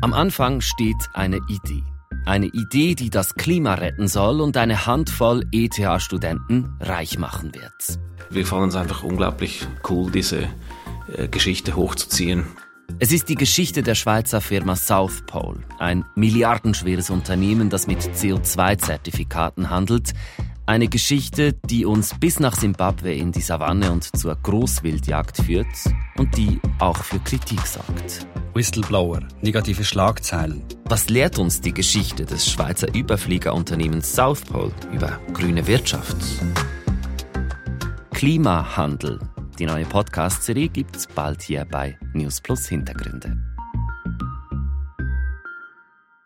Am Anfang steht eine Idee. Eine Idee, die das Klima retten soll und eine Handvoll ETH-Studenten reich machen wird. Wir fanden es einfach unglaublich cool, diese äh, Geschichte hochzuziehen. Es ist die Geschichte der Schweizer Firma South Pole, ein milliardenschweres Unternehmen, das mit CO2-Zertifikaten handelt. Eine Geschichte, die uns bis nach Simbabwe in die Savanne und zur Großwildjagd führt und die auch für Kritik sorgt. Whistleblower, negative Schlagzeilen. Was lehrt uns die Geschichte des Schweizer Überfliegerunternehmens South Pole über grüne Wirtschaft? Klimahandel. Die neue Podcast-Serie gibt's bald hier bei News Plus Hintergründe.